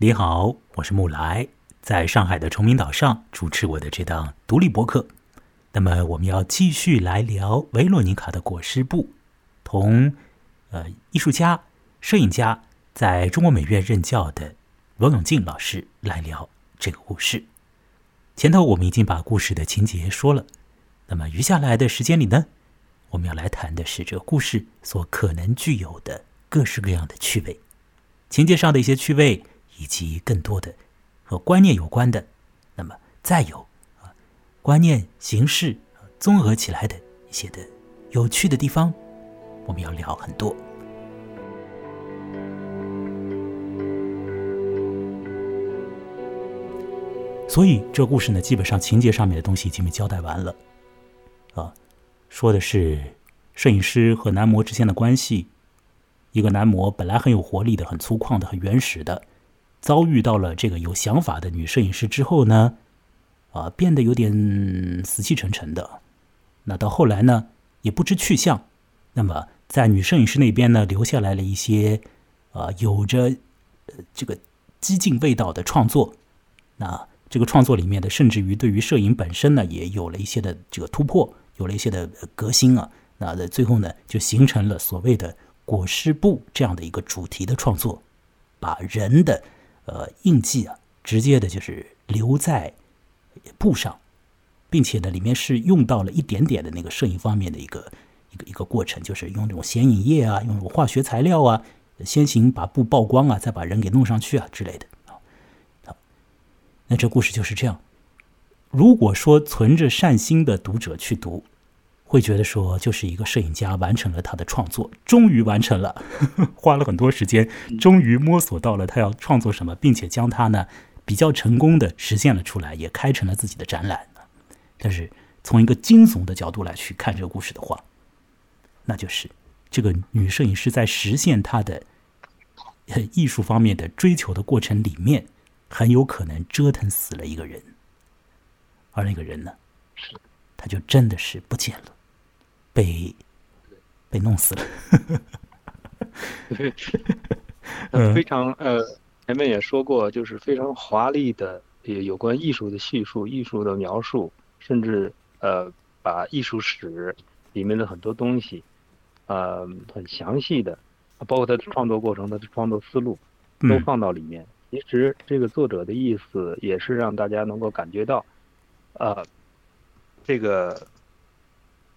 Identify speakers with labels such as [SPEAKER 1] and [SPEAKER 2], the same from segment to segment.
[SPEAKER 1] 你好，我是木来，在上海的崇明岛上主持我的这档独立博客。那么，我们要继续来聊维罗妮卡的裹尸布，同呃艺术家、摄影家在中国美院任教的罗永进老师来聊这个故事。前头我们已经把故事的情节说了，那么余下来的时间里呢，我们要来谈的是这个故事所可能具有的各式各样的趣味，情节上的一些趣味。以及更多的和观念有关的，那么再有啊观念形式综合起来的一些的有趣的地方，我们要聊很多。所以这故事呢，基本上情节上面的东西已经被交代完了啊，说的是摄影师和男模之间的关系。一个男模本来很有活力的、很粗犷的、很原始的。遭遇到了这个有想法的女摄影师之后呢，啊，变得有点死气沉沉的。那到后来呢，也不知去向。那么在女摄影师那边呢，留下来了一些啊，有着这个激进味道的创作。那这个创作里面的，甚至于对于摄影本身呢，也有了一些的这个突破，有了一些的革新啊。那在最后呢，就形成了所谓的“裹尸布”这样的一个主题的创作，把人的。呃，印记啊，直接的就是留在布上，并且呢，里面是用到了一点点的那个摄影方面的一个一个一个过程，就是用这种显影液啊，用这种化学材料啊，先行把布曝光啊，再把人给弄上去啊之类的啊。好，那这故事就是这样。如果说存着善心的读者去读。会觉得说，就是一个摄影家完成了他的创作，终于完成了，花了很多时间，终于摸索到了他要创作什么，并且将它呢比较成功的实现了出来，也开成了自己的展览。但是从一个惊悚的角度来去看这个故事的话，那就是这个女摄影师在实现她的艺术方面的追求的过程里面，很有可能折腾死了一个人，而那个人呢，他就真的是不见了。被被弄死了，
[SPEAKER 2] 非常呃，前面也说过，就是非常华丽的有关艺术的叙述、艺术的描述，甚至呃，把艺术史里面的很多东西，呃，很详细的，包括他的创作过程、他的创作思路，都放到里面。其实这个作者的意思也是让大家能够感觉到，呃，这个。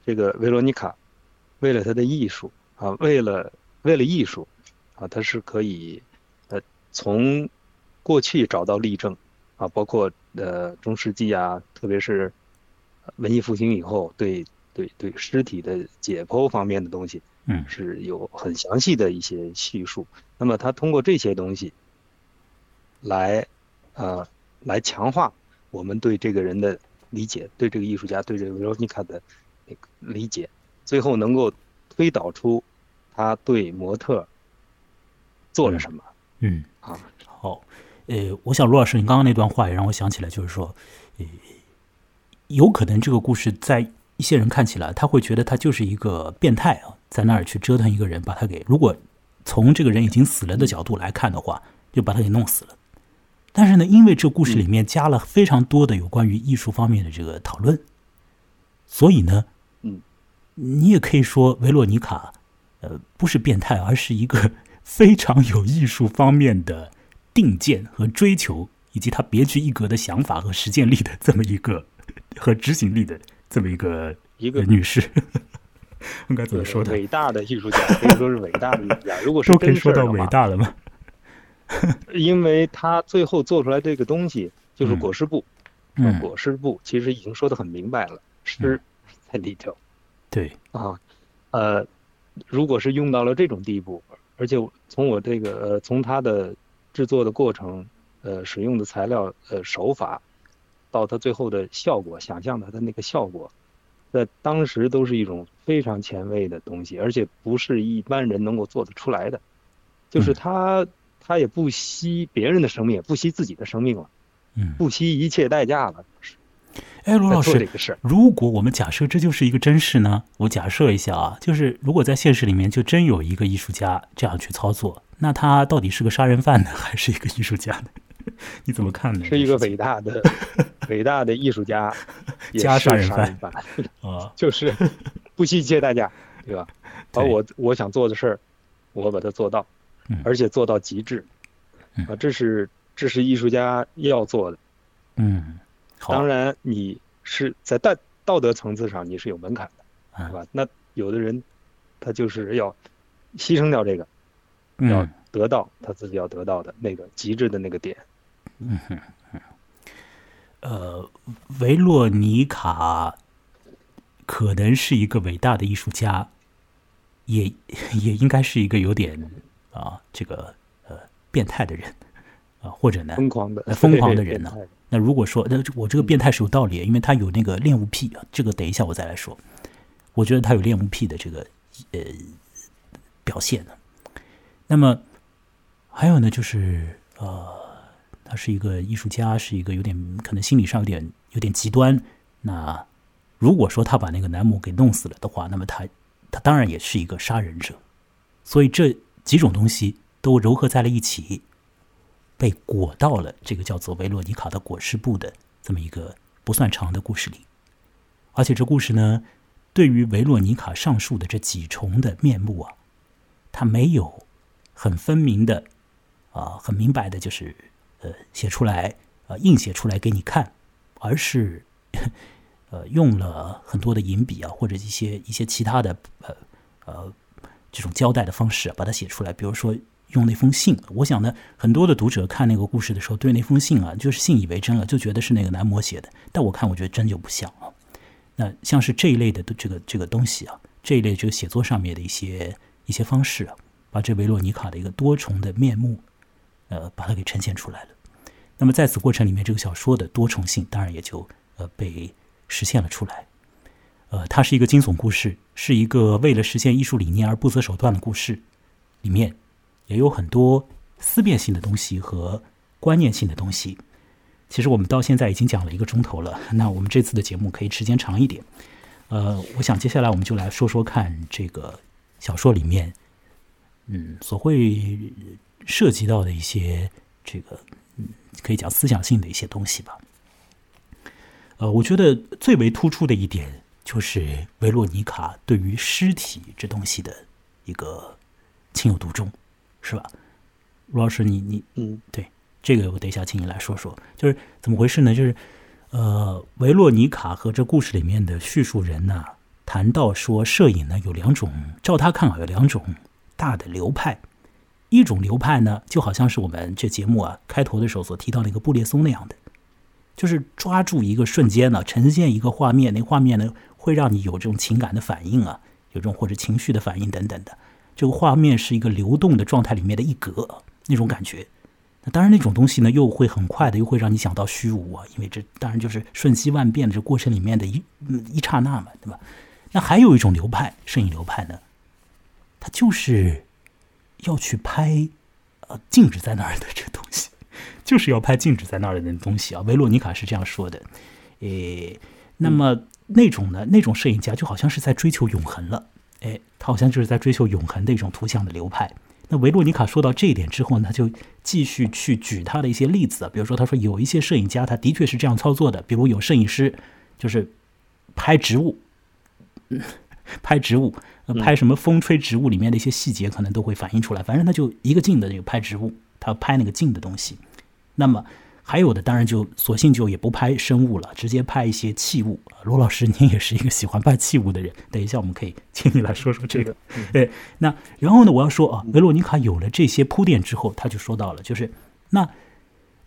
[SPEAKER 2] 这个维罗妮卡，为了他的艺术啊，为了为了艺术啊，他是可以呃从过去找到例证啊，包括呃中世纪啊，特别是文艺复兴以后，对对对尸体的解剖方面的东西，
[SPEAKER 1] 嗯，
[SPEAKER 2] 是有很详细的一些叙述。那么他通过这些东西来呃来强化我们对这个人的理解，对这个艺术家，对这个维罗妮卡的。理解，最后能够推导出他对模特做了什么。
[SPEAKER 1] 嗯啊，好，呃，我想罗老师，你刚刚那段话也让我想起来，就是说，呃，有可能这个故事在一些人看起来，他会觉得他就是一个变态啊，在那儿去折腾一个人，把他给如果从这个人已经死了的角度来看的话，就把他给弄死了。但是呢，因为这故事里面加了非常多的有关于艺术方面的这个讨论，所以呢。你也可以说维洛妮卡，呃，不是变态，而是一个 非常有艺术方面的定见和追求，以及他别具一格的想法和实践力的这么一个 和执行力的这么一个
[SPEAKER 2] 一个
[SPEAKER 1] 女士，应该怎么说的？
[SPEAKER 2] 伟大的艺术家，可以说是伟大的艺术家。如果说
[SPEAKER 1] 都可以说到伟大了吗？
[SPEAKER 2] 因为他最后做出来这个东西就是裹尸布，
[SPEAKER 1] 嗯，
[SPEAKER 2] 裹尸布其实已经说的很明白了，尸在里头。
[SPEAKER 1] 对。
[SPEAKER 2] 啊，呃，如果是用到了这种地步，而且从我这个呃，从它的制作的过程，呃，使用的材料呃手法，到它最后的效果，想象它的那个效果，在当时都是一种非常前卫的东西，而且不是一般人能够做得出来的，就是他他也不惜别人的生命，也不惜自己的生命了，
[SPEAKER 1] 嗯，
[SPEAKER 2] 不惜一切代价了。
[SPEAKER 1] 哎，罗老师，如果我们假设这就是一个真事呢？我假设一下啊，就是如果在现实里面就真有一个艺术家这样去操作，那他到底是个杀人犯呢，还是一个艺术家呢？你怎么看呢？
[SPEAKER 2] 是一个伟大的、伟大的艺术家，
[SPEAKER 1] 加
[SPEAKER 2] 杀
[SPEAKER 1] 人
[SPEAKER 2] 犯
[SPEAKER 1] 啊，
[SPEAKER 2] 就是不惜一切代价，对吧？把我我想做的事儿，我把它做到，而且做到极致啊！这是这是艺术家要做的。
[SPEAKER 1] 嗯，
[SPEAKER 2] 当然你是在道道德层次上你是有门槛的，是吧？那有的人他就是要牺牲掉这个，要得到他自己要得到的那个极致的那个点。
[SPEAKER 1] 嗯哼，呃，维洛尼卡可能是一个伟大的艺术家，也也应该是一个有点啊，这个呃变态的人啊，或者呢
[SPEAKER 2] 疯狂的
[SPEAKER 1] 疯狂的人呢。那如果说那我这个变态是有道理，因为他有那个恋物癖啊，这个等一下我再来说。我觉得他有恋物癖的这个呃表现呢。那么还有呢，就是呃。他是一个艺术家，是一个有点可能心理上有点有点极端。那如果说他把那个男模给弄死了的话，那么他他当然也是一个杀人者。所以这几种东西都糅合在了一起，被裹到了这个叫做维罗尼卡的裹尸布的这么一个不算长的故事里。而且这故事呢，对于维洛尼卡上述的这几重的面目啊，他没有很分明的啊，很明白的，就是。呃，写出来，呃，硬写出来给你看，而是，呃，用了很多的银笔啊，或者一些一些其他的呃呃这种交代的方式，把它写出来。比如说用那封信，我想呢，很多的读者看那个故事的时候，对那封信啊，就是信以为真了，就觉得是那个男模写的。但我看，我觉得真就不像啊。那像是这一类的这个这个东西啊，这一类这个写作上面的一些一些方式啊，把这维洛尼卡的一个多重的面目。呃，把它给呈现出来了。那么在此过程里面，这个小说的多重性当然也就呃被实现了出来。呃，它是一个惊悚故事，是一个为了实现艺术理念而不择手段的故事。里面也有很多思辨性的东西和观念性的东西。其实我们到现在已经讲了一个钟头了，那我们这次的节目可以时间长一点。呃，我想接下来我们就来说说看这个小说里面，嗯，所会。涉及到的一些这个，嗯，可以讲思想性的一些东西吧。呃，我觉得最为突出的一点就是维洛尼卡对于尸体这东西的一个情有独钟，是吧？卢老师，你你
[SPEAKER 2] 嗯，
[SPEAKER 1] 对这个我等一下请你来说说，就是怎么回事呢？就是呃，维洛尼卡和这故事里面的叙述人呢，谈到说摄影呢有两种，照他看啊有两种大的流派。一种流派呢，就好像是我们这节目啊开头的时候所提到那个布列松那样的，就是抓住一个瞬间呢，呈现一个画面，那画面呢会让你有这种情感的反应啊，有这种或者情绪的反应等等的。这个画面是一个流动的状态里面的一格，那种感觉。那当然，那种东西呢又会很快的，又会让你想到虚无啊，因为这当然就是瞬息万变的这过程里面的一一刹那嘛，对吧？那还有一种流派，摄影流派呢，它就是。要去拍，呃，静止在那儿的这东西，就是要拍静止在那儿的那东西啊。维罗妮卡是这样说的，诶，那么那种呢，那种摄影家就好像是在追求永恒了，哎，他好像就是在追求永恒的一种图像的流派。那维洛妮卡说到这一点之后呢，就继续去举他的一些例子，比如说他说有一些摄影家他的确是这样操作的，比如有摄影师就是拍植物，拍植物。拍什么风吹植物里面的一些细节，可能都会反映出来。反正他就一个劲的这个拍植物，他拍那个静的东西。那么还有的，当然就索性就也不拍生物了，直接拍一些器物。罗老师，您也是一个喜欢拍器物的人，等一下我们可以请你来说说这个。对，那然后呢，我要说啊，维罗妮卡有了这些铺垫之后，他就说到了，就是那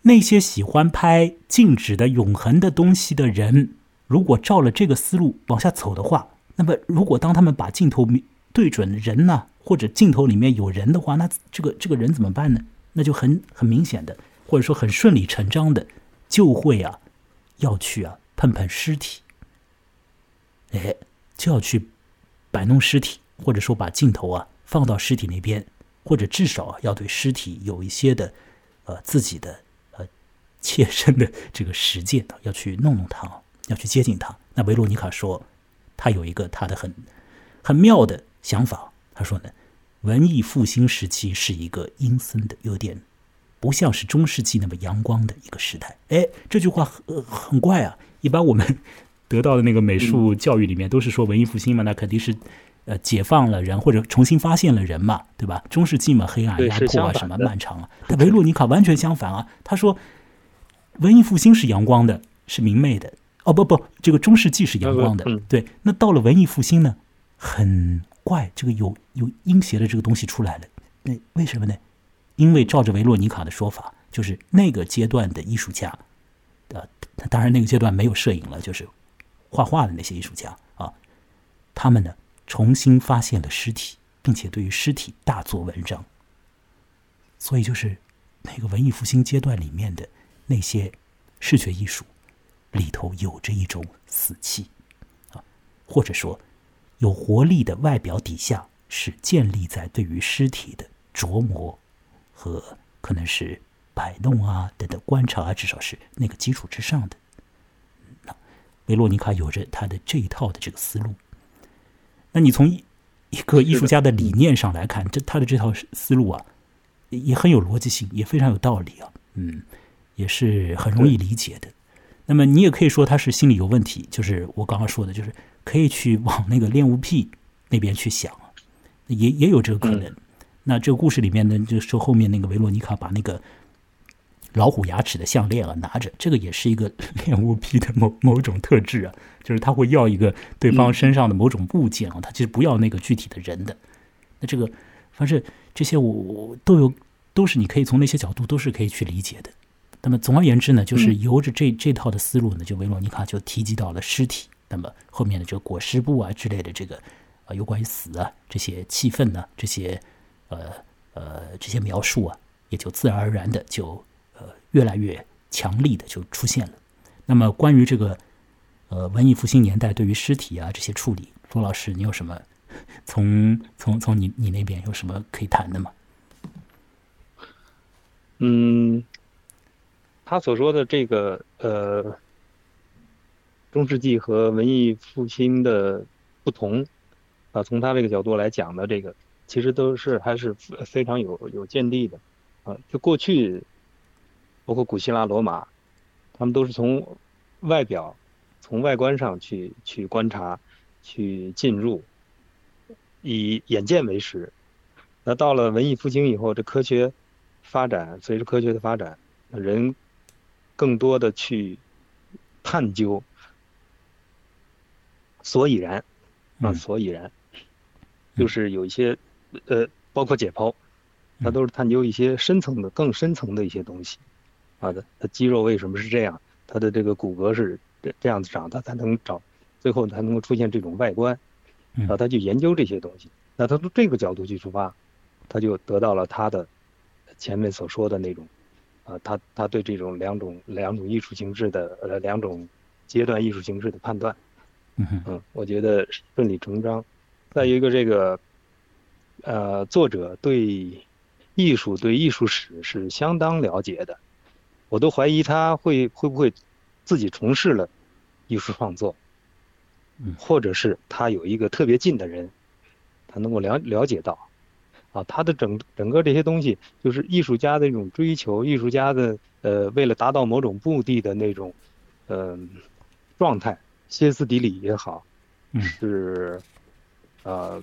[SPEAKER 1] 那些喜欢拍静止的永恒的东西的人，如果照了这个思路往下走的话。那么，如果当他们把镜头对准人呢，或者镜头里面有人的话，那这个这个人怎么办呢？那就很很明显的，或者说很顺理成章的，就会啊，要去啊碰碰尸体，哎，就要去摆弄尸体，或者说把镜头啊放到尸体那边，或者至少要对尸体有一些的呃自己的呃切身的这个实践，要去弄弄它，要去接近它。那维罗妮卡说。他有一个他的很很妙的想法，他说呢，文艺复兴时期是一个阴森的，有点不像是中世纪那么阳光的一个时代。哎，这句话很很怪啊！一般我们得到的那个美术教育里面都是说文艺复兴嘛，那肯定是呃解放了人或者重新发现了人嘛，对吧？中世纪嘛，黑暗压迫啊，什么漫长啊。但维洛尼卡完全相反啊，他说文艺复兴是阳光的，是明媚的。哦不不，这个中世纪是阳光的，对。那到了文艺复兴呢，很怪，这个有有阴邪的这个东西出来了。那为什么呢？因为照着维洛尼卡的说法，就是那个阶段的艺术家，呃，当然那个阶段没有摄影了，就是画画的那些艺术家啊，他们呢重新发现了尸体，并且对于尸体大做文章。所以就是那个文艺复兴阶段里面的那些视觉艺术。里头有着一种死气，啊，或者说有活力的外表底下是建立在对于尸体的琢磨和可能是摆弄啊等等观察啊，至少是那个基础之上的。那维洛尼卡有着他的这一套的这个思路。那你从一个艺术家的理念上来看，这他的这套思路啊，也很有逻辑性，也非常有道理啊，嗯，也是很容易理解的。那么你也可以说他是心理有问题，就是我刚刚说的，就是可以去往那个恋物癖那边去想，也也有这个可能。那这个故事里面呢，就说后面那个维罗妮卡把那个老虎牙齿的项链啊拿着，这个也是一个 恋物癖的某某种特质啊，就是他会要一个对方身上的某种物件啊，他其实不要那个具体的人的。那这个反正这些我都有，都是你可以从那些角度都是可以去理解的。那么总而言之呢，就是由着这这套的思路呢，就维罗妮卡就提及到了尸体。那么后面的这个裹尸布啊之类的这个啊，有关于死啊这些气氛呢，这些呃呃这些描述啊，也就自然而然的就呃越来越强力的就出现了。那么关于这个呃文艺复兴年代对于尸体啊这些处理，罗老师你有什么从从从你你那边有什么可以谈的吗？
[SPEAKER 2] 嗯。他所说的这个呃，中世纪和文艺复兴的不同啊，从他这个角度来讲的这个，其实都是还是非常有有见地的啊。就过去，包括古希腊、罗马，他们都是从外表、从外观上去去观察、去进入，以眼见为实。那到了文艺复兴以后，这科学发展，随着科学的发展，人。更多的去探究所以然啊，所以然，就是有一些呃，包括解剖，它都是探究一些深层的、更深层的一些东西。啊的，它肌肉为什么是这样？它的这个骨骼是这这样子长，它才能找最后才能够出现这种外观。然后，他去研究这些东西。那他从这个角度去出发，他就得到了他的前面所说的那种。啊，他他对这种两种两种艺术形式的呃两种阶段艺术形式的判断，嗯，我觉得顺理成章。再一个，这个呃作者对艺术对艺术史是相当了解的，我都怀疑他会会不会自己从事了艺术创作，或者是他有一个特别近的人，他能够了了解到。啊，他的整整个这些东西，就是艺术家的一种追求，艺术家的呃，为了达到某种目的的那种，嗯，状态，歇斯底里也好，是，呃，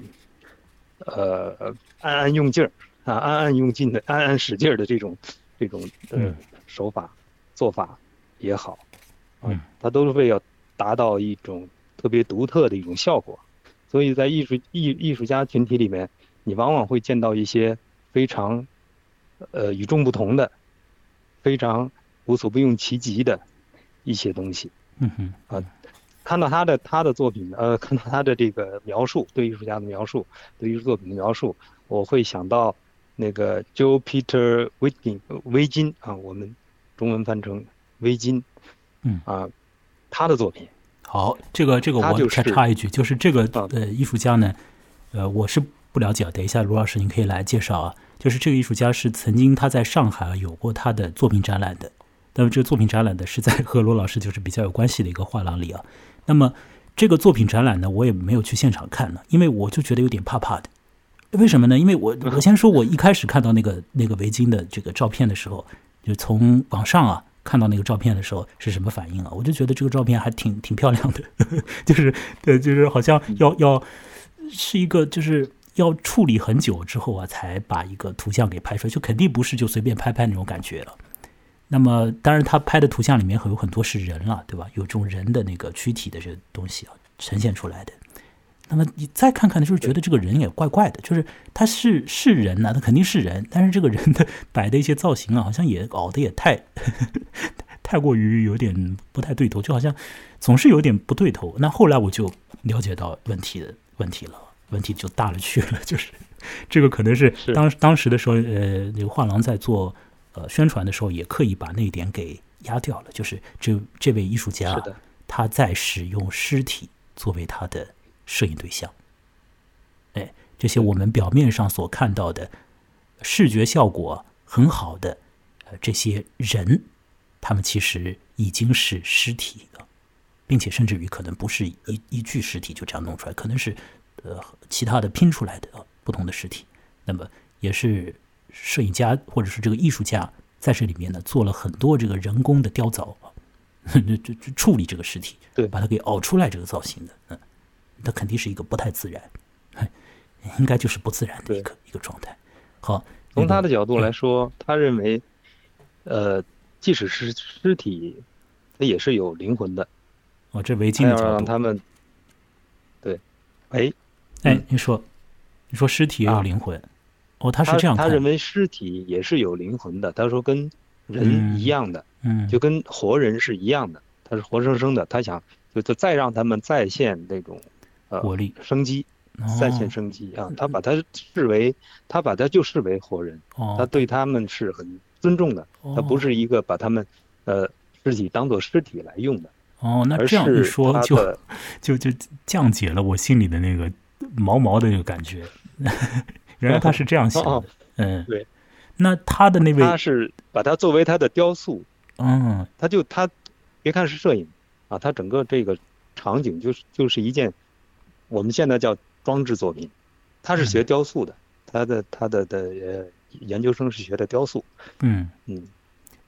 [SPEAKER 2] 呃，暗暗用劲儿啊，暗暗用劲的，暗暗使劲儿的这种，这种呃手法做法也好，啊，它都是为了达到一种特别独特的一种效果，所以在艺术艺艺术家群体里面。你往往会见到一些非常，呃，与众不同的、非常无所不用其极的一些东西。
[SPEAKER 1] 嗯哼。
[SPEAKER 2] 啊，看到他的他的作品，呃，看到他的这个描述，对艺术家的描述，对艺术作品的描述，我会想到那个 Joe Peter Witkin 围巾啊，我们中文翻成围巾。
[SPEAKER 1] 嗯。
[SPEAKER 2] 啊，他的作品。
[SPEAKER 1] 好，这个这个我再插一句，就是这个呃艺术家呢，呃，我是。不了解，等一下卢老师您可以来介绍啊。就是这个艺术家是曾经他在上海有过他的作品展览的，那么这个作品展览的是在和罗老师就是比较有关系的一个画廊里啊。那么这个作品展览呢，我也没有去现场看呢，因为我就觉得有点怕怕的。为什么呢？因为我我先说，我一开始看到那个那个围巾的这个照片的时候，就从网上啊看到那个照片的时候是什么反应啊？我就觉得这个照片还挺挺漂亮的，就是对，就是好像要要是一个就是要处理很久之后啊，才把一个图像给拍出来，就肯定不是就随便拍拍那种感觉了。那么当然，他拍的图像里面有很多是人了，对吧？有这种人的那个躯体的这个东西啊呈现出来的。那么你再看看呢，就是觉得这个人也怪怪的，就是他是是人呐，他肯定是人，但是这个人的摆的一些造型啊，好像也搞的也太 太过于有点不太对头，就好像总是有点不对头。那后来我就了解到问题的问题了，问题就大了去了，就是这个可能是当当时的时候，呃，那个画廊在做。呃，宣传的时候也刻意把那一点给压掉了，就是这这位艺术家他在使用尸体作为他的摄影对象。哎，这些我们表面上所看到的视觉效果很好的呃这些人，他们其实已经是尸体了，并且甚至于可能不是一一具尸体就这样弄出来，可能是呃其他的拼出来的不同的尸体，那么也是。摄影家或者是这个艺术家在这里面呢，做了很多这个人工的雕凿啊，这这处理这个尸体，
[SPEAKER 2] 对，
[SPEAKER 1] 把它给熬出来这个造型的，嗯，它肯定是一个不太自然，应该就是不自然的一个一个状态。好，
[SPEAKER 2] 从他的角度来说，他认为，呃，即使是尸体，它也是有灵魂的。
[SPEAKER 1] 哦，这围巾的角度，
[SPEAKER 2] 让他们，对，哎，
[SPEAKER 1] 哎，你说，你说尸体也有灵魂。哦，他是这样
[SPEAKER 2] 他认为尸体也是有灵魂的。他说跟人一样的，
[SPEAKER 1] 嗯，
[SPEAKER 2] 就跟活人是一样的。他是活生生的。他想就就再让他们再现那种呃
[SPEAKER 1] 活力、
[SPEAKER 2] 生机，再现生机啊。他把他视为他把他就视为活人，他对他们是很尊重的。他不是一个把他们呃尸体当做尸体来用的。
[SPEAKER 1] 哦，那这样一说就就就降解了我心里的那个毛毛的那个感觉。原来他是这样想的，嗯，
[SPEAKER 2] 对。
[SPEAKER 1] 那他的那位，
[SPEAKER 2] 他是把它作为他的雕塑，
[SPEAKER 1] 嗯，
[SPEAKER 2] 他就他，别看是摄影啊，他整个这个场景就是就是一件，我们现在叫装置作品。他是学雕塑的，他的他的的呃研究生是学的雕塑，
[SPEAKER 1] 嗯
[SPEAKER 2] 嗯。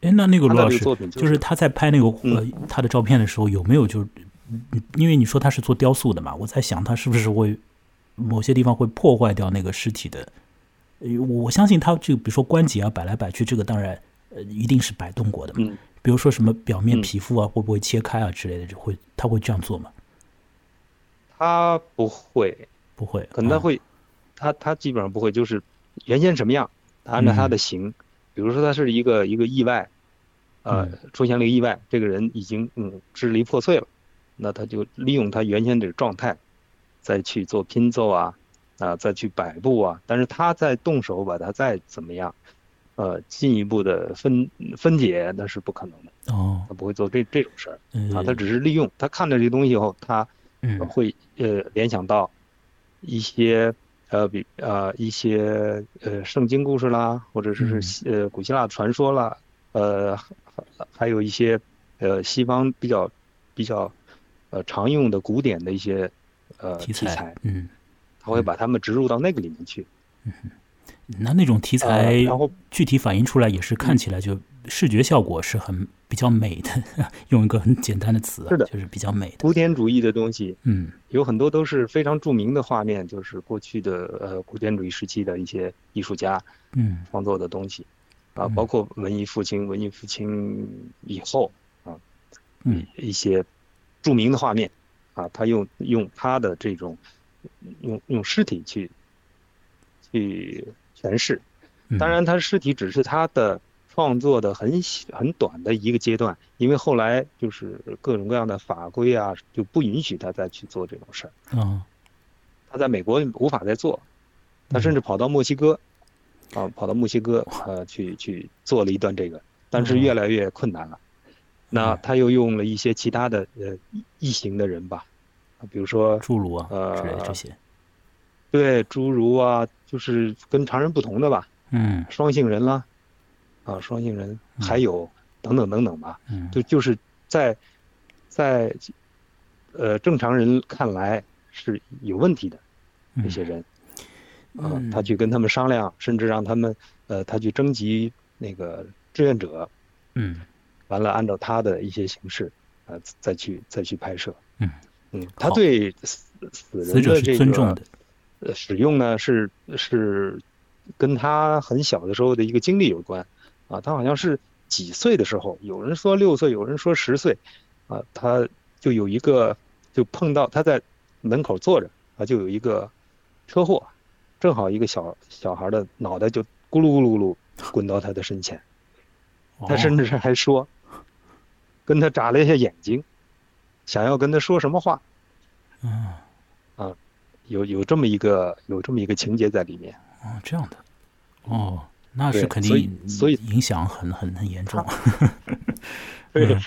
[SPEAKER 1] 哎，那那个罗老师，
[SPEAKER 2] 就
[SPEAKER 1] 是他在拍那个呃他的照片的时候，有没有就，因为你说他是做雕塑的嘛，我在想他是不是会。某些地方会破坏掉那个尸体的，我相信他就比如说关节啊摆来摆去，这个当然呃一定是摆动过的嘛。
[SPEAKER 2] 嗯。
[SPEAKER 1] 比如说什么表面皮肤啊会不会切开啊之类的，就会他会这样做吗？
[SPEAKER 2] 他不会，
[SPEAKER 1] 不会，
[SPEAKER 2] 可能他会，他他基本上不会，就是原先什么样，他按照他的形，比如说他是一个一个意外，呃，出现了一个意外，这个人已经嗯支离破碎了，那他就利用他原先这个状态。再去做拼凑啊，啊，再去摆布啊，但是他再动手把它再怎么样，呃，进一步的分分解那是不可能的。
[SPEAKER 1] 哦，
[SPEAKER 2] 他不会做这这种事儿。啊，他只是利用他看到这东西以后，他会呃联想到一些呃比呃一些呃圣经故事啦，或者是呃古希腊传说啦，呃还有一些呃西方比较比较呃常用的古典的一些。呃，题材，
[SPEAKER 1] 嗯，
[SPEAKER 2] 他会把他们植入到那个里面去。
[SPEAKER 1] 嗯，那那种题材，
[SPEAKER 2] 然后
[SPEAKER 1] 具体反映出来也是看起来就视觉效果是很比较美的。用一个很简单的词，
[SPEAKER 2] 是的，
[SPEAKER 1] 就是比较美的。
[SPEAKER 2] 古典主义的东西，
[SPEAKER 1] 嗯，
[SPEAKER 2] 有很多都是非常著名的画面，就是过去的呃古典主义时期的一些艺术家，
[SPEAKER 1] 嗯，
[SPEAKER 2] 创作的东西，啊，包括文艺复兴，文艺复兴以后啊，
[SPEAKER 1] 嗯，
[SPEAKER 2] 一些著名的画面。啊，他用用他的这种用用尸体去去诠释，当然，他尸体只是他的创作的很很短的一个阶段，因为后来就是各种各样的法规啊，就不允许他再去做这种事
[SPEAKER 1] 儿。啊，
[SPEAKER 2] 他在美国无法再做，他甚至跑到墨西哥，啊，跑到墨西哥呃去去做了一段这个，但是越来越困难了。那他又用了一些其他的呃异形的人吧，啊，比如说
[SPEAKER 1] 侏儒啊，
[SPEAKER 2] 呃
[SPEAKER 1] 这些，
[SPEAKER 2] 对，侏儒啊，就是跟常人不同的吧，
[SPEAKER 1] 嗯，
[SPEAKER 2] 双性人啦，啊，双性人，还有等等等等吧，
[SPEAKER 1] 嗯，
[SPEAKER 2] 就就是在在呃正常人看来是有问题的那些人，啊，他去跟他们商量，甚至让他们呃，他去征集那个志愿者，
[SPEAKER 1] 嗯，
[SPEAKER 2] 完了按照他的一些形式呃，再去再去拍摄，
[SPEAKER 1] 嗯。
[SPEAKER 2] 嗯，他对死
[SPEAKER 1] 死
[SPEAKER 2] 人的这个
[SPEAKER 1] 尊重的，
[SPEAKER 2] 呃使用呢是是跟他很小的时候的一个经历有关。啊，他好像是几岁的时候，有人说六岁，有人说十岁，啊，他就有一个就碰到他在门口坐着啊，就有一个车祸。正好一个小小孩的脑袋就咕噜咕噜咕噜滚到他的身前，他甚至还说，跟他眨了一下眼睛，想要跟他说什么话，
[SPEAKER 1] 嗯，
[SPEAKER 2] 啊，有有这么一个有这么一个情节在里面。
[SPEAKER 1] 哦，这样的，哦，那是肯
[SPEAKER 2] 定，所以所以
[SPEAKER 1] 影响很很很严重。
[SPEAKER 2] 对，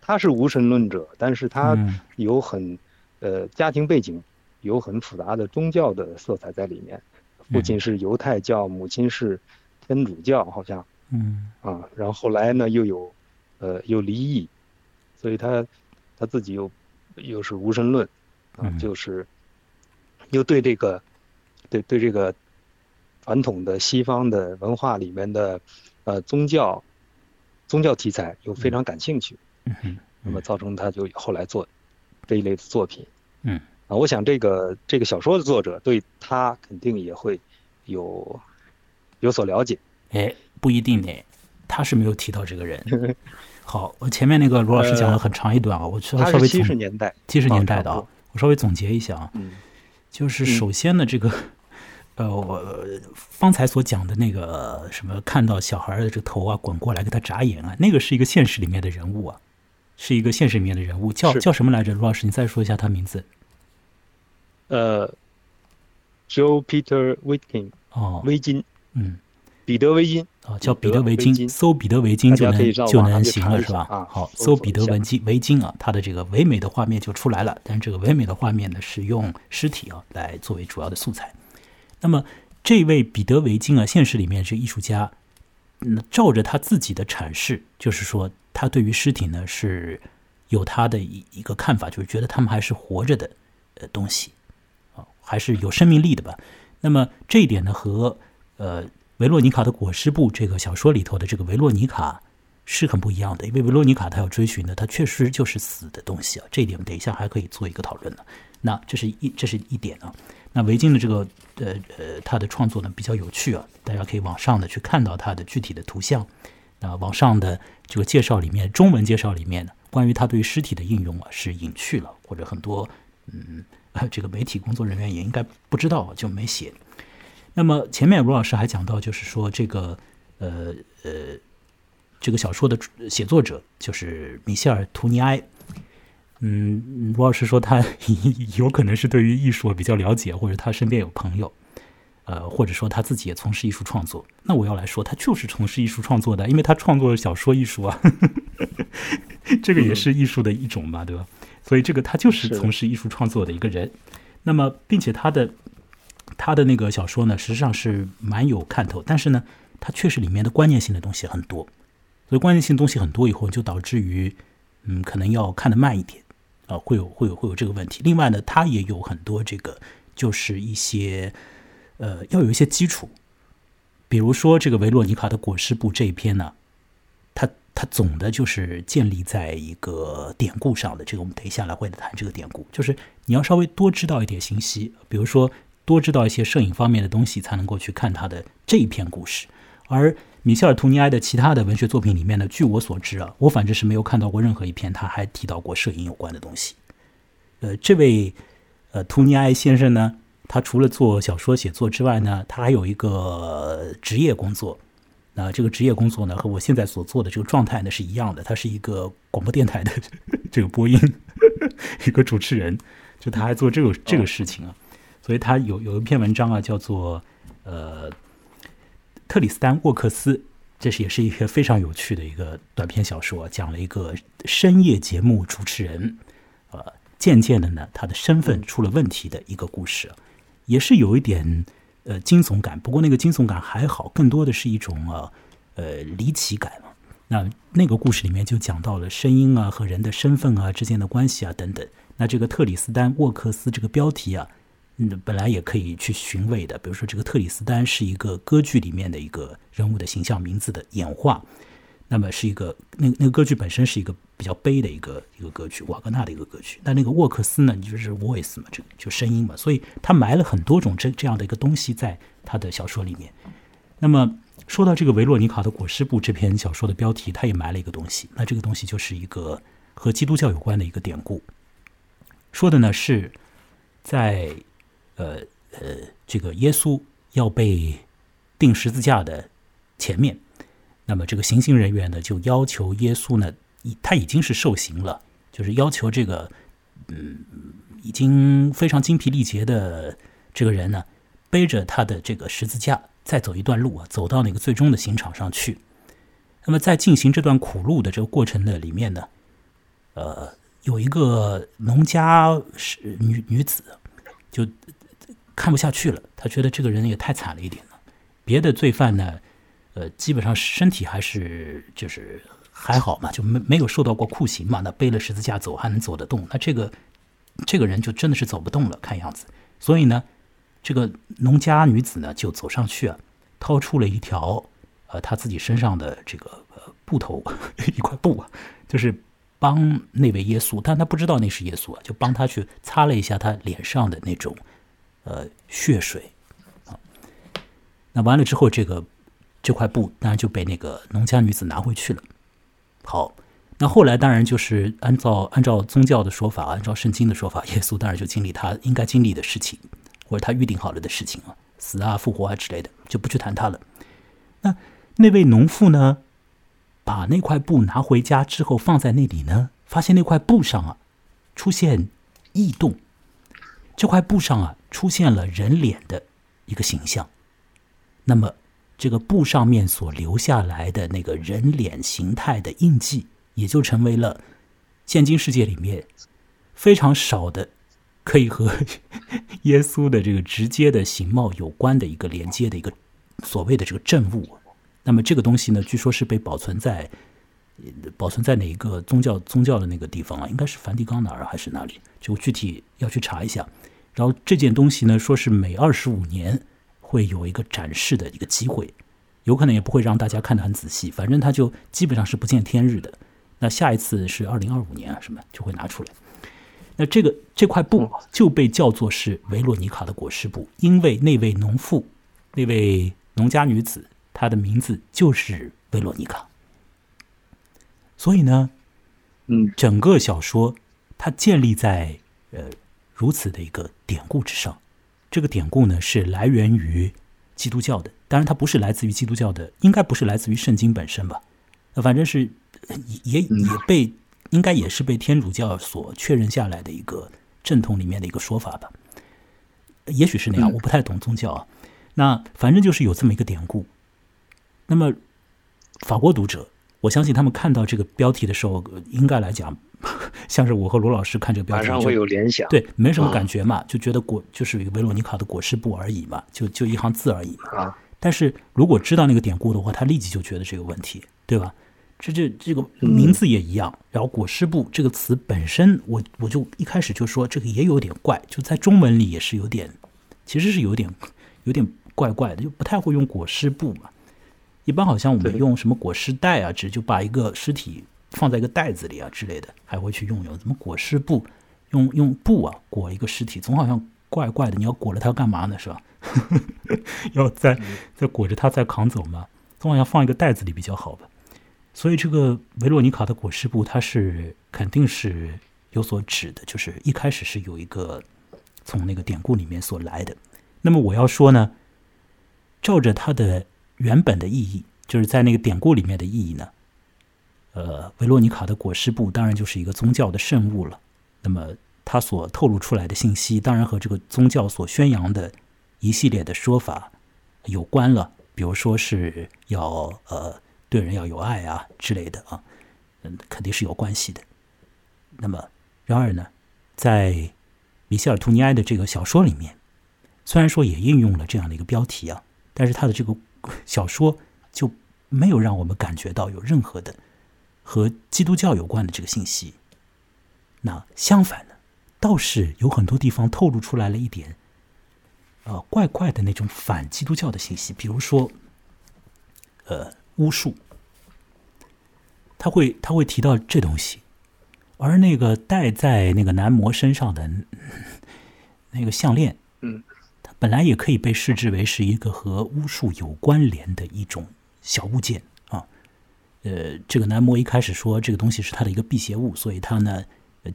[SPEAKER 2] 他是无神论者，但是他有很呃家庭背景有很复杂的宗教的色彩在里面。父亲是犹太教，母亲是天主教，好像，
[SPEAKER 1] 嗯，
[SPEAKER 2] 啊，然后后来呢又有，呃，又离异，所以他他自己又又是无神论，啊，就是又对这个对对这个传统的西方的文化里面的呃宗教宗教题材又非常感兴趣，
[SPEAKER 1] 嗯，
[SPEAKER 2] 那么造成他就后来做这一类的作品，
[SPEAKER 1] 嗯。
[SPEAKER 2] 啊，我想这个这个小说的作者对他肯定也会有有所了解。
[SPEAKER 1] 哎，不一定呢，他是没有提到这个人。好，我前面那个罗老师讲了很长一段啊，我稍微
[SPEAKER 2] 七十年代
[SPEAKER 1] 七十年代的啊，我稍微总结一下啊，
[SPEAKER 2] 嗯，
[SPEAKER 1] 就是首先呢，这个 呃，我方才所讲的那个什么，看到小孩的这个头啊滚过来给他眨眼啊，那个是一个现实里面的人物啊，是一个现实里面的人物，叫叫什么来着？罗老师，你再说一下他名字。
[SPEAKER 2] 呃，Joe Peter Witkin，
[SPEAKER 1] 哦，
[SPEAKER 2] 围巾，
[SPEAKER 1] 嗯，
[SPEAKER 2] 彼得围巾，
[SPEAKER 1] 哦，叫彼得维金，搜彼得维金就能就能行了，是吧？
[SPEAKER 2] 啊，
[SPEAKER 1] 好，搜彼得维金维金啊，它的这个唯美的画面就出来了。但是这个唯美的画面呢，是用尸体啊来作为主要的素材。那么这位彼得维金啊，现实里面是艺术家，嗯，照着他自己的阐释，就是说他对于尸体呢是有他的一一个看法，就是觉得他们还是活着的呃东西啊。还是有生命力的吧。那么这一点呢，和呃维洛尼卡的裹尸布这个小说里头的这个维洛尼卡是很不一样的。因为维洛尼卡他要追寻的，他确实就是死的东西啊。这一点等一下还可以做一个讨论呢。那这是一这是一点啊。那维京的这个呃呃他的创作呢比较有趣啊，大家可以网上的去看到他的具体的图像。那网上的这个介绍里面，中文介绍里面呢，关于他对尸体的应用啊是隐去了，或者很多嗯。这个媒体工作人员也应该不知道，就没写。那么前面罗老师还讲到，就是说这个呃呃，这个小说的写作者就是米歇尔·图尼埃。嗯，罗老师说他 有可能是对于艺术比较了解，或者他身边有朋友，呃，或者说他自己也从事艺术创作。那我要来说，他就是从事艺术创作的，因为他创作小说艺术啊，这个也是艺术的一种嘛，对吧？所以这个他就是从事艺术创作的一个人，那么并且他的他的那个小说呢，实际上是蛮有看头，但是呢，它确实里面的观念性的东西很多，所以观念性东西很多以后，就导致于嗯，可能要看得慢一点啊，会有会有会有这个问题。另外呢，他也有很多这个就是一些呃，要有一些基础，比如说这个维洛尼卡的裹尸布这一篇呢。它总的就是建立在一个典故上的，这个我们等一下来会谈这个典故。就是你要稍微多知道一点信息，比如说多知道一些摄影方面的东西，才能够去看他的这一篇故事。而米歇尔·图尼埃的其他的文学作品里面呢，据我所知啊，我反正是没有看到过任何一篇他还提到过摄影有关的东西。呃，这位呃图尼埃先生呢，他除了做小说写作之外呢，他还有一个职业工作。啊，这个职业工作呢，和我现在所做的这个状态呢是一样的。他是一个广播电台的 这个播音 一个主持人，就他还做这个这个事情啊。所以他有有一篇文章啊，叫做呃特里斯丹沃克斯，这是也是一个非常有趣的一个短篇小说，讲了一个深夜节目主持人呃渐渐的呢他的身份出了问题的一个故事，也是有一点。呃，惊悚感，不过那个惊悚感还好，更多的是一种呃呃离奇感。那那个故事里面就讲到了声音啊和人的身份啊之间的关系啊等等。那这个特里斯丹沃克斯这个标题啊，嗯，本来也可以去寻味的。比如说，这个特里斯丹是一个歌剧里面的一个人物的形象名字的演化，那么是一个那那个歌剧本身是一个比较悲的一个一个歌剧，瓦格纳的一个歌剧。那那个沃克斯呢，就是 voice 嘛，这个就声音嘛，所以他埋了很多种这这样的一个东西在他的小说里面。那么说到这个维洛尼卡的裹尸布这篇小说的标题，他也埋了一个东西，那这个东西就是一个。和基督教有关的一个典故，说的呢是，在呃呃这个耶稣要被钉十字架的前面，那么这个行刑人员呢就要求耶稣呢，他已经是受刑了，就是要求这个嗯已经非常精疲力竭的这个人呢，背着他的这个十字架再走一段路啊，走到那个最终的刑场上去。那么在进行这段苦路的这个过程的里面呢。呃，有一个农家是女女子，就看不下去了。他觉得这个人也太惨了一点了。别的罪犯呢，呃，基本上身体还是就是还好嘛，就没没有受到过酷刑嘛。那背了十字架走还能走得动，那这个这个人就真的是走不动了，看样子。所以呢，这个农家女子呢就走上去啊，掏出了一条呃她自己身上的这个布头 一块布啊，就是。帮那位耶稣，但他不知道那是耶稣啊，就帮他去擦了一下他脸上的那种呃血水啊。那完了之后，这个这块布当然就被那个农家女子拿回去了。好，那后来当然就是按照按照宗教的说法，按照圣经的说法，耶稣当然就经历他应该经历的事情，或者他预定好了的事情啊，死啊、复活啊之类的，就不去谈他了。那那位农妇呢？把那块布拿回家之后放在那里呢，发现那块布上啊出现异动，这块布上啊出现了人脸的一个形象。那么这个布上面所留下来的那个人脸形态的印记，也就成为了现今世界里面非常少的可以和 耶稣的这个直接的形貌有关的一个连接的一个所谓的这个证物。那么这个东西呢，据说是被保存在保存在哪一个宗教宗教的那个地方啊？应该是梵蒂冈哪儿还是哪里？就具体要去查一下。然后这件东西呢，说是每二十五年会有一个展示的一个机会，有可能也不会让大家看得很仔细，反正它就基本上是不见天日的。那下一次是二零二五年啊，什么就会拿出来。那这个这块布就被叫做是维罗尼卡的裹尸布，因为那位农妇，那位农家女子。她的名字就是维罗尼卡，所以呢，
[SPEAKER 2] 嗯，
[SPEAKER 1] 整个小说它建立在呃如此的一个典故之上。这个典故呢是来源于基督教的，当然它不是来自于基督教的，应该不是来自于圣经本身吧？反正是也也被应该也是被天主教所确认下来的一个正统里面的一个说法吧？也许是那样，我不太懂宗教啊。那反正就是有这么一个典故。那么，法国读者，我相信他们看到这个标题的时候，应该来讲，像是我和罗老师看这个标题，
[SPEAKER 2] 马上会有联想，
[SPEAKER 1] 对，没什么感觉嘛，就觉得果就是一个维罗妮卡的裹尸布而已嘛，就就一行字而已嘛。
[SPEAKER 2] 啊，
[SPEAKER 1] 但是如果知道那个典故的话，他立即就觉得这个问题，对吧？这这这个名字也一样，然后裹尸布这个词本身，我我就一开始就说这个也有点怪，就在中文里也是有点，其实是有点有点怪怪的，就不太会用裹尸布嘛。一般好像我们用什么裹尸袋啊，只就把一个尸体放在一个袋子里啊之类的，还会去用用。怎么裹尸布？用用布啊裹一个尸体，总好像怪怪的。你要裹着它干嘛呢？是吧？要再再裹着它再扛走吗？总好像放一个袋子里比较好吧。所以这个维罗妮卡的裹尸布，它是肯定是有所指的，就是一开始是有一个从那个典故里面所来的。那么我要说呢，照着它的。原本的意义就是在那个典故里面的意义呢。呃，维罗妮卡的裹尸布当然就是一个宗教的圣物了。那么它所透露出来的信息，当然和这个宗教所宣扬的一系列的说法有关了。比如说是要呃对人要有爱啊之类的啊，嗯，肯定是有关系的。那么然而呢，在米歇尔·图尼埃的这个小说里面，虽然说也应用了这样的一个标题啊，但是他的这个。小说就没有让我们感觉到有任何的和基督教有关的这个信息。那相反呢，倒是有很多地方透露出来了一点呃怪怪的那种反基督教的信息，比如说呃巫术，他会他会提到这东西，而那个戴在那个男模身上的那个项链，本来也可以被视之为是一个和巫术有关联的一种小物件啊。呃，这个男模一开始说这个东西是他的一个辟邪物，所以他呢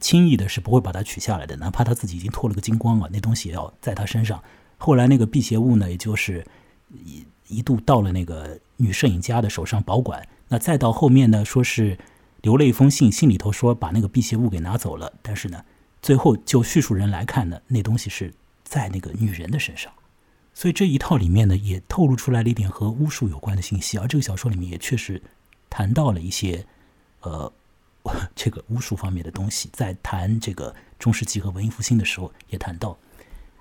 [SPEAKER 1] 轻易的是不会把它取下来的，哪怕他自己已经脱了个精光了，那东西也要在他身上。后来那个辟邪物呢，也就是一一度到了那个女摄影家的手上保管。那再到后面呢，说是留了一封信，信里头说把那个辟邪物给拿走了。但是呢，最后就叙述人来看呢，那东西是在那个女人的身上。所以这一套里面呢，也透露出来了一点和巫术有关的信息。而这个小说里面也确实谈到了一些呃 这个巫术方面的东西，在谈这个中世纪和文艺复兴的时候也谈到。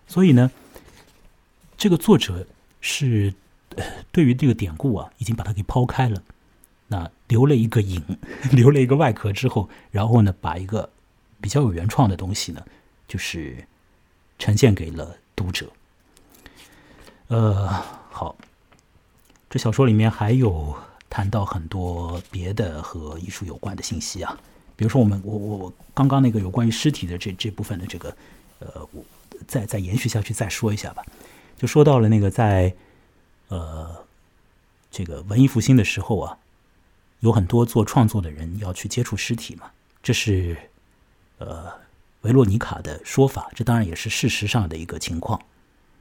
[SPEAKER 1] 所以呢。这个作者是对于这个典故啊，已经把它给抛开了，那留了一个影，留了一个外壳之后，然后呢，把一个比较有原创的东西呢，就是呈现给了读者。呃，好，这小说里面还有谈到很多别的和艺术有关的信息啊，比如说我们我我我刚刚那个有关于尸体的这这部分的这个，呃，我再再延续下去再说一下吧。就说到了那个在，呃，这个文艺复兴的时候啊，有很多做创作的人要去接触尸体嘛，这是呃维洛尼卡的说法，这当然也是事实上的一个情况。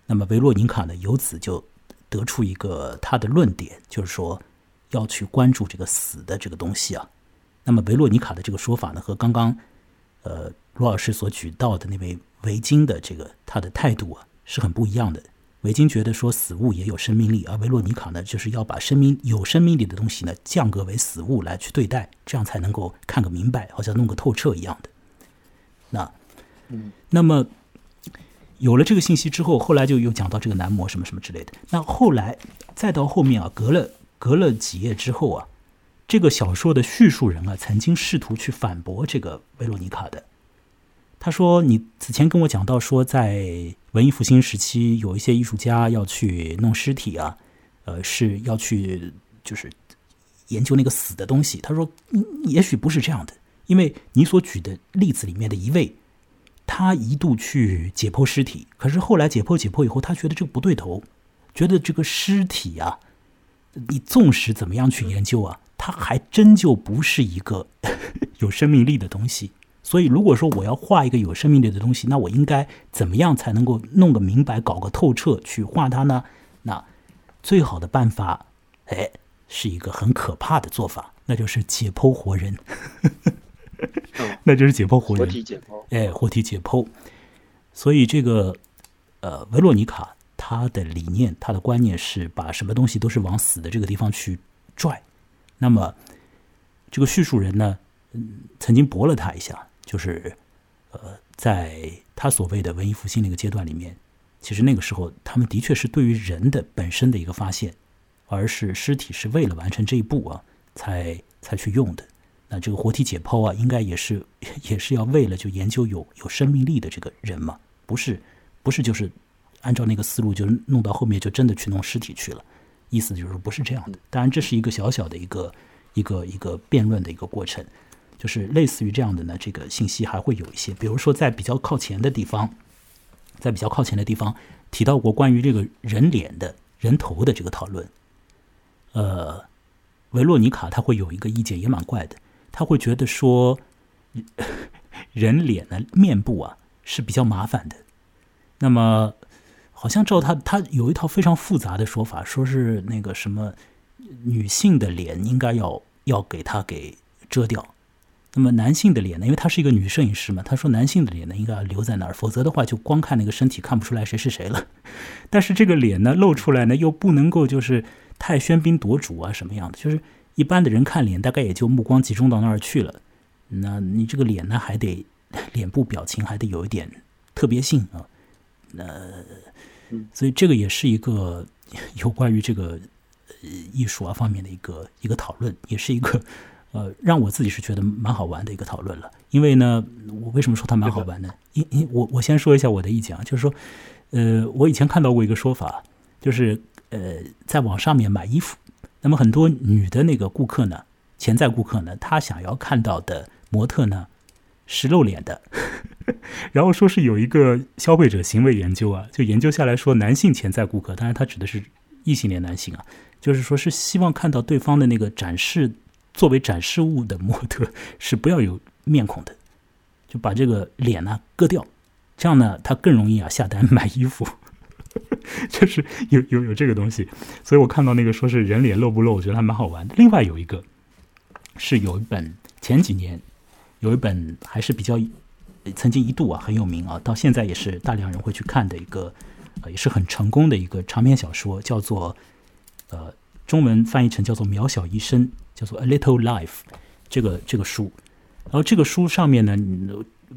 [SPEAKER 1] 那么维洛尼卡呢，由此就得出一个他的论点，就是说要去关注这个死的这个东西啊。那么维洛尼卡的这个说法呢，和刚刚呃罗老师所举到的那位维京的这个他的态度啊，是很不一样的。维京觉得说死物也有生命力，而维洛尼卡呢，就是要把生命有生命力的东西呢降格为死物来去对待，这样才能够看个明白，好像弄个透彻一样的。那，
[SPEAKER 2] 嗯，
[SPEAKER 1] 那么有了这个信息之后，后来就又讲到这个男模什么什么之类的。那后来再到后面啊，隔了隔了几页之后啊，这个小说的叙述人啊，曾经试图去反驳这个维罗妮卡的。他说：“你此前跟我讲到说，在文艺复兴时期，有一些艺术家要去弄尸体啊，呃，是要去就是研究那个死的东西。”他说：“也许不是这样的，因为你所举的例子里面的一位，他一度去解剖尸体，可是后来解剖解剖以后，他觉得这个不对头，觉得这个尸体啊，你纵使怎么样去研究啊，它还真就不是一个 有生命力的东西。”所以，如果说我要画一个有生命力的东西，那我应该怎么样才能够弄个明白、搞个透彻去画它呢？那最好的办法，哎，是一个很可怕的做法，那就是解剖活人。那就是解剖活人，
[SPEAKER 2] 活体解剖。
[SPEAKER 1] 哎，活体解剖。所以，这个呃，维洛尼卡他的理念、他的观念是把什么东西都是往死的这个地方去拽。那么，这个叙述人呢，嗯，曾经驳了他一下。就是，呃，在他所谓的文艺复兴那个阶段里面，其实那个时候他们的确是对于人的本身的一个发现，而是尸体是为了完成这一步啊，才才去用的。那这个活体解剖啊，应该也是 也是要为了就研究有有生命力的这个人嘛，不是不是就是按照那个思路就弄到后面就真的去弄尸体去了，意思就是不是这样的。当然这是一个小小的一个一个一个辩论的一个过程。就是类似于这样的呢，这个信息还会有一些，比如说在比较靠前的地方，在比较靠前的地方提到过关于这个人脸的人头的这个讨论。呃，维洛尼卡他会有一个意见，也蛮怪的，他会觉得说，人脸呢面部啊是比较麻烦的。那么，好像照他他有一套非常复杂的说法，说是那个什么女性的脸应该要要给他给遮掉。那么男性的脸呢？因为他是一个女摄影师嘛，他说男性的脸呢应该要留在那儿，否则的话就光看那个身体看不出来谁是谁了。但是这个脸呢露出来呢又不能够就是太喧宾夺主啊什么样的，就是一般的人看脸大概也就目光集中到那儿去了。那你这个脸呢还得脸部表情还得有一点特别性啊。呃，所以这个也是一个 有关于这个艺术啊方面的一个一个讨论，也是一个。呃，让我自己是觉得蛮好玩的一个讨论了。因为呢，我为什么说它蛮好玩呢？因因我我先说一下我的意见啊，就是说，呃，我以前看到过一个说法，就是呃，在网上面买衣服，那么很多女的那个顾客呢，潜在顾客呢，她想要看到的模特呢是露脸的，然后说是有一个消费者行为研究啊，就研究下来说，男性潜在顾客，当然他指的是异性恋男性啊，就是说是希望看到对方的那个展示作为展示物的模特 是不要有面孔的，就把这个脸呢割掉。这样呢，他更容易啊下单买衣服，就是有有有这个东西，所以我看到那个说是人脸露不露，我觉得还蛮好玩的。另外有一个是有一本前几年有一本还是比较曾经一度啊很有名啊，到现在也是大量人会去看的一个，也是很成功的一个长篇小说，叫做呃中文翻译成叫做《渺小一生》，叫做《A Little Life》这个这个书，然后这个书上面呢，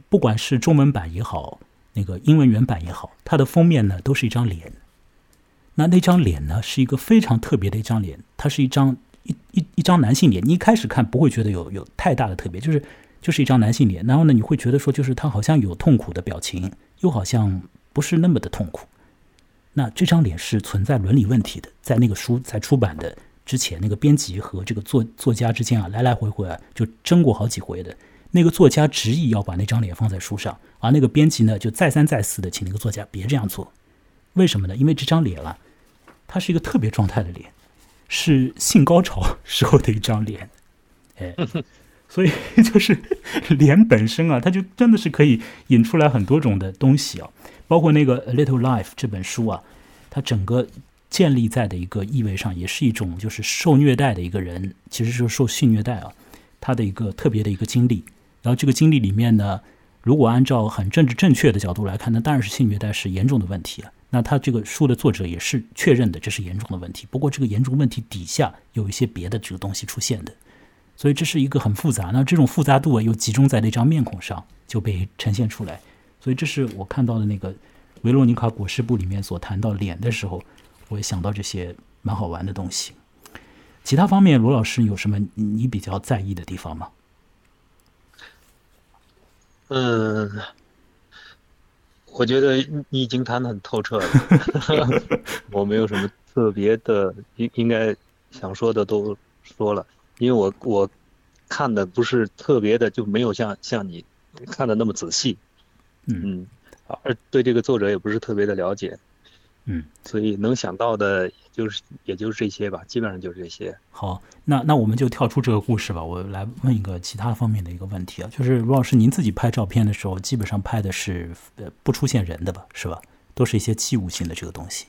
[SPEAKER 1] 不管是中文版也好。那个英文原版也好，它的封面呢都是一张脸。那那张脸呢是一个非常特别的一张脸，它是一张一一一张男性脸。你一开始看不会觉得有有太大的特别，就是就是一张男性脸。然后呢，你会觉得说，就是他好像有痛苦的表情，又好像不是那么的痛苦。那这张脸是存在伦理问题的，在那个书才出版的之前，那个编辑和这个作作家之间啊，来来回回啊就争过好几回的。那个作家执意要把那张脸放在书上，而那个编辑呢，就再三再四的请那个作家别这样做。为什么呢？因为这张脸啊，它是一个特别状态的脸，是性高潮时候的一张脸，哎，所以就是脸本身啊，它就真的是可以引出来很多种的东西啊。包括那个《A Little Life》这本书啊，它整个建立在的一个意味上，也是一种就是受虐待的一个人，其实是受性虐待啊，他的一个特别的一个经历。然后这个经历里面呢，如果按照很政治正确的角度来看，那当然是性虐待是严重的问题了。那他这个书的作者也是确认的，这是严重的问题。不过这个严重问题底下有一些别的这个东西出现的，所以这是一个很复杂。那这种复杂度啊，又集中在那张面孔上就被呈现出来。所以这是我看到的那个维罗妮卡裹尸布里面所谈到脸的时候，我也想到这些蛮好玩的东西。其他方面，罗老师有什么你比较在意的地方吗？
[SPEAKER 2] 嗯，我觉得你已经谈的很透彻了，我没有什么特别的应应该想说的都说了，因为我我看的不是特别的，就没有像像你看的那么仔细，嗯，而对这个作者也不是特别的了解。
[SPEAKER 1] 嗯，
[SPEAKER 2] 所以能想到的，就是也就是这些吧，基本上就是这些。
[SPEAKER 1] 好，那那我们就跳出这个故事吧，我来问一个其他方面的一个问题啊，就是罗老师，您自己拍照片的时候，基本上拍的是呃不出现人的吧，是吧？都是一些器物性的这个东西。